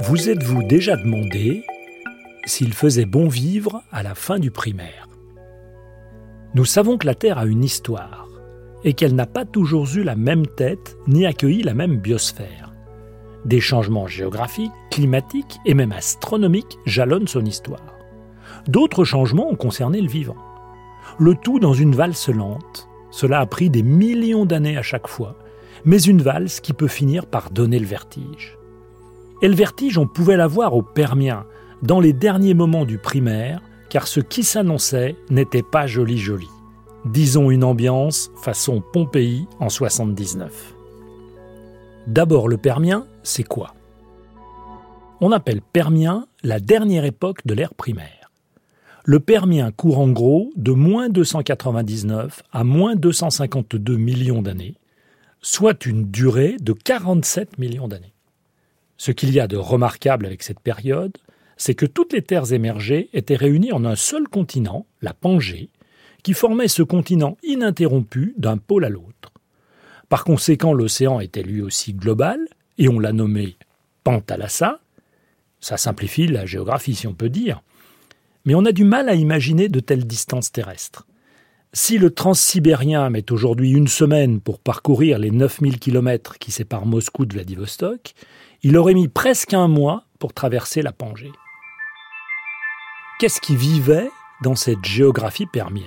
Vous êtes-vous déjà demandé s'il faisait bon vivre à la fin du primaire? Nous savons que la Terre a une histoire et qu'elle n'a pas toujours eu la même tête ni accueilli la même biosphère. Des changements géographiques, climatiques et même astronomiques jalonnent son histoire. D'autres changements ont concerné le vivant. Le tout dans une valse lente. Cela a pris des millions d'années à chaque fois, mais une valse qui peut finir par donner le vertige. Et le vertige, on pouvait l'avoir au Permien, dans les derniers moments du primaire, car ce qui s'annonçait n'était pas joli joli. Disons une ambiance façon Pompéi en 79. D'abord le Permien, c'est quoi? On appelle Permien la dernière époque de l'ère primaire. Le Permien court en gros de moins 299 à moins 252 millions d'années, soit une durée de 47 millions d'années. Ce qu'il y a de remarquable avec cette période, c'est que toutes les terres émergées étaient réunies en un seul continent, la Pangée, qui formait ce continent ininterrompu d'un pôle à l'autre. Par conséquent, l'océan était lui aussi global, et on l'a nommé Pantalassa. Ça simplifie la géographie, si on peut dire. Mais on a du mal à imaginer de telles distances terrestres. Si le transsibérien met aujourd'hui une semaine pour parcourir les 9000 km qui séparent Moscou de Vladivostok, il aurait mis presque un mois pour traverser la Pangée. Qu'est-ce qui vivait dans cette géographie permienne?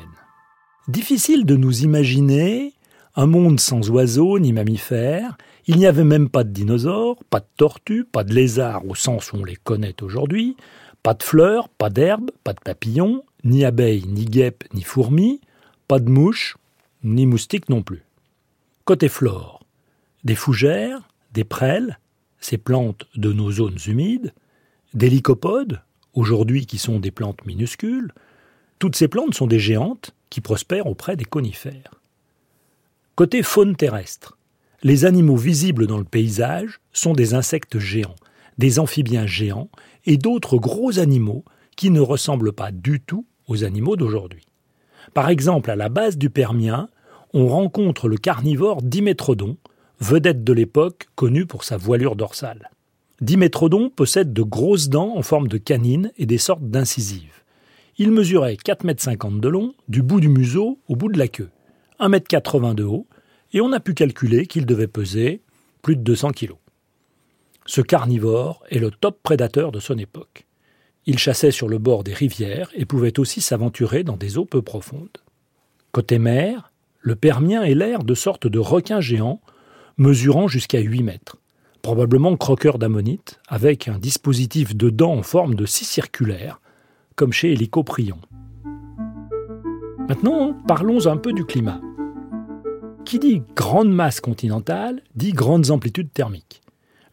Difficile de nous imaginer un monde sans oiseaux ni mammifères, il n'y avait même pas de dinosaures, pas de tortues, pas de lézards au sens où on les connaît aujourd'hui, pas de fleurs, pas d'herbes, pas de papillons, ni abeilles, ni guêpes, ni fourmis, pas de mouches, ni moustiques non plus. Côté flore, des fougères, des prêles, ces plantes de nos zones humides, des lycopodes, aujourd'hui qui sont des plantes minuscules, toutes ces plantes sont des géantes qui prospèrent auprès des conifères. Côté faune terrestre, les animaux visibles dans le paysage sont des insectes géants, des amphibiens géants et d'autres gros animaux qui ne ressemblent pas du tout aux animaux d'aujourd'hui. Par exemple, à la base du Permien, on rencontre le carnivore Dimétrodon, vedette de l'époque connu pour sa voilure dorsale. Dimétrodon possède de grosses dents en forme de canines et des sortes d'incisives. Il mesurait 4,50 m de long, du bout du museau au bout de la queue, 1,80 m de haut, et on a pu calculer qu'il devait peser plus de 200 kg. Ce carnivore est le top prédateur de son époque. Il chassait sur le bord des rivières et pouvait aussi s'aventurer dans des eaux peu profondes. Côté mer, le Permien est l'air de sortes de requins géants mesurant jusqu'à 8 mètres, probablement croqueurs d'ammonite, avec un dispositif de dents en forme de scie circulaire, comme chez Hélicoprion. Maintenant, parlons un peu du climat. Qui dit grande masse continentale dit grandes amplitudes thermiques.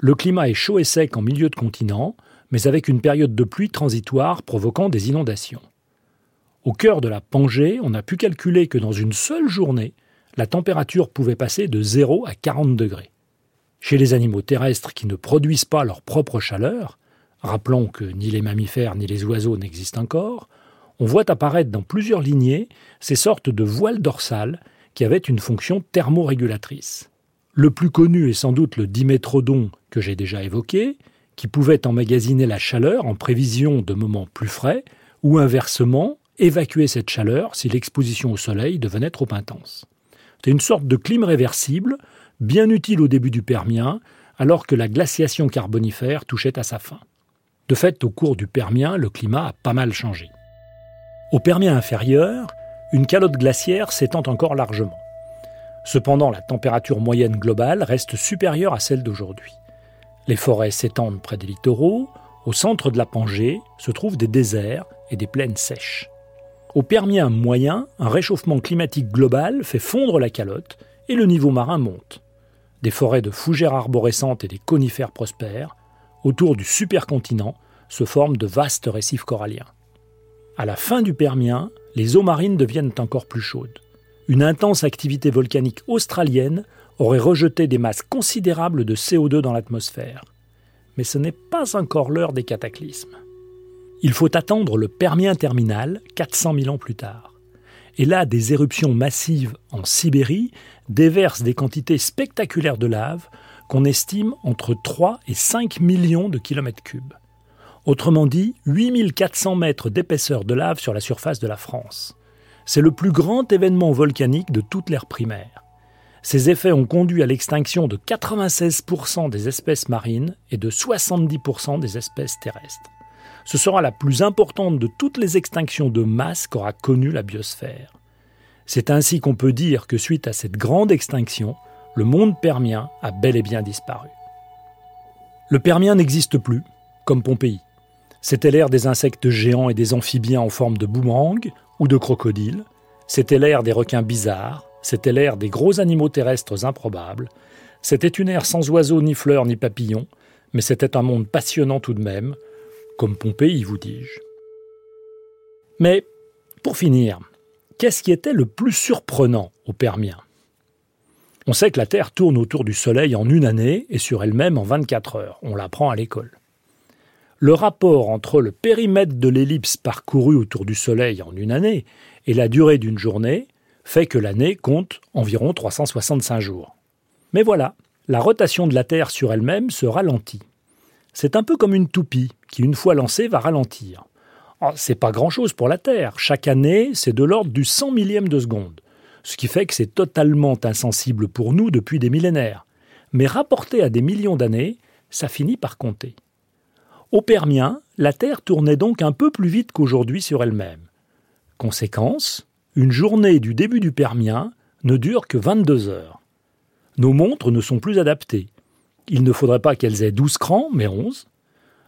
Le climat est chaud et sec en milieu de continent, mais avec une période de pluie transitoire provoquant des inondations. Au cœur de la Pangée, on a pu calculer que dans une seule journée, la température pouvait passer de 0 à 40 degrés. Chez les animaux terrestres qui ne produisent pas leur propre chaleur, rappelons que ni les mammifères ni les oiseaux n'existent encore, on voit apparaître dans plusieurs lignées ces sortes de voiles dorsales qui avaient une fonction thermorégulatrice. Le plus connu est sans doute le dimétrodon que j'ai déjà évoqué, qui pouvait emmagasiner la chaleur en prévision de moments plus frais, ou inversement, évacuer cette chaleur si l'exposition au soleil devenait trop intense. C'est une sorte de clim réversible, bien utile au début du Permien, alors que la glaciation carbonifère touchait à sa fin. De fait, au cours du Permien, le climat a pas mal changé. Au Permien inférieur, une calotte glaciaire s'étend encore largement. Cependant, la température moyenne globale reste supérieure à celle d'aujourd'hui. Les forêts s'étendent près des littoraux, au centre de la Pangée se trouvent des déserts et des plaines sèches. Au Permien moyen, un réchauffement climatique global fait fondre la calotte et le niveau marin monte. Des forêts de fougères arborescentes et des conifères prospèrent. Autour du supercontinent se forment de vastes récifs coralliens. À la fin du Permien, les eaux marines deviennent encore plus chaudes. Une intense activité volcanique australienne aurait rejeté des masses considérables de CO2 dans l'atmosphère. Mais ce n'est pas encore l'heure des cataclysmes. Il faut attendre le Permien terminal 400 000 ans plus tard. et là des éruptions massives en Sibérie déversent des quantités spectaculaires de lave qu'on estime entre 3 et 5 millions de kilomètres cubes. Autrement dit, 8400 mètres d'épaisseur de lave sur la surface de la France. C'est le plus grand événement volcanique de toute l'ère primaire. Ces effets ont conduit à l'extinction de 96% des espèces marines et de 70% des espèces terrestres. Ce sera la plus importante de toutes les extinctions de masse qu'aura connue la biosphère. C'est ainsi qu'on peut dire que suite à cette grande extinction, le monde permien a bel et bien disparu. Le Permien n'existe plus, comme Pompéi. C'était l'ère des insectes géants et des amphibiens en forme de boomerang ou de crocodiles. C'était l'ère des requins bizarres. C'était l'ère des gros animaux terrestres improbables. C'était une ère sans oiseaux, ni fleurs, ni papillons. Mais c'était un monde passionnant tout de même, comme Pompéi, vous dis-je. Mais, pour finir, qu'est-ce qui était le plus surprenant au Permien? On sait que la Terre tourne autour du Soleil en une année et sur elle-même en 24 heures. On l'apprend à l'école le rapport entre le périmètre de l'ellipse parcourue autour du Soleil en une année et la durée d'une journée fait que l'année compte environ 365 jours. Mais voilà, la rotation de la Terre sur elle-même se ralentit. C'est un peu comme une toupie qui, une fois lancée, va ralentir. Oh, c'est pas grand-chose pour la Terre. Chaque année, c'est de l'ordre du cent millième de seconde. Ce qui fait que c'est totalement insensible pour nous depuis des millénaires. Mais rapporté à des millions d'années, ça finit par compter. Au Permien, la Terre tournait donc un peu plus vite qu'aujourd'hui sur elle-même. Conséquence, une journée du début du Permien ne dure que 22 heures. Nos montres ne sont plus adaptées. Il ne faudrait pas qu'elles aient 12 crans, mais 11.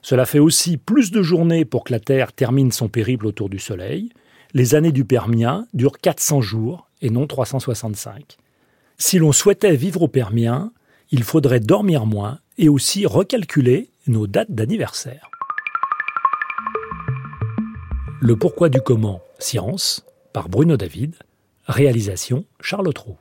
Cela fait aussi plus de journées pour que la Terre termine son périple autour du Soleil. Les années du Permien durent 400 jours et non 365. Si l'on souhaitait vivre au Permien, il faudrait dormir moins et aussi recalculer nos dates d'anniversaire. Le pourquoi du comment, science, par Bruno David, réalisation Charles Trou.